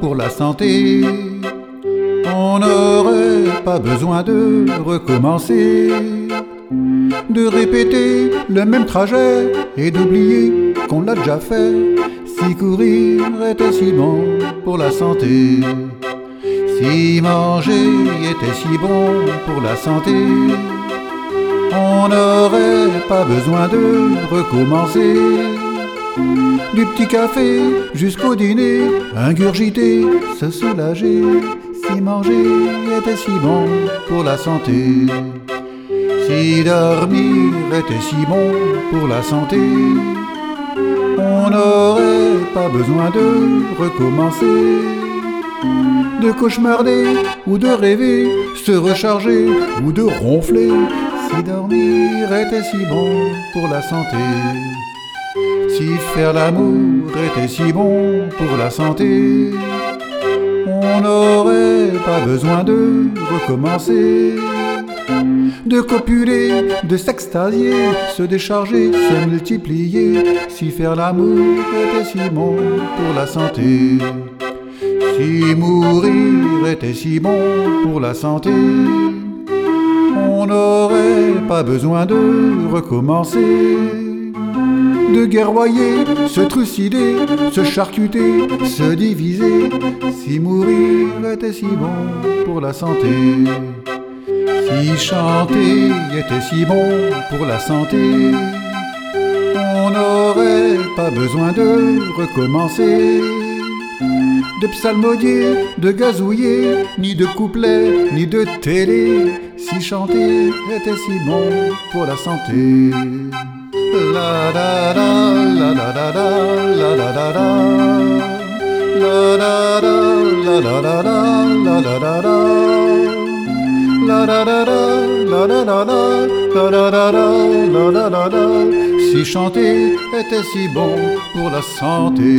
pour la santé. On n'aurait pas besoin de recommencer, de répéter le même trajet et d'oublier qu'on l'a déjà fait. Si courir était si bon pour la santé, si manger était si bon pour la santé, on n'aurait pas besoin de recommencer. Du petit café jusqu'au dîner, ingurgiter, se soulager, si manger était si bon pour la santé. Si dormir était si bon pour la santé, on n'aurait pas besoin de recommencer. De cauchemarder ou de rêver, se recharger ou de ronfler, si dormir était si bon pour la santé. Si faire l'amour était si bon pour la santé, on n'aurait pas besoin de recommencer. De copuler, de s'extasier, se décharger, se multiplier, si faire l'amour était si bon pour la santé. Si mourir était si bon pour la santé, on n'aurait pas besoin de recommencer. De guerroyer, se trucider, se charcuter, se diviser, si mourir était si bon pour la santé. Si chanter était si bon pour la santé, on n'aurait pas besoin de recommencer. De psalmodier, de gazouiller, ni de couplet, ni de télé, si chanter était si bon pour la santé. Si chanter était si bon pour la santé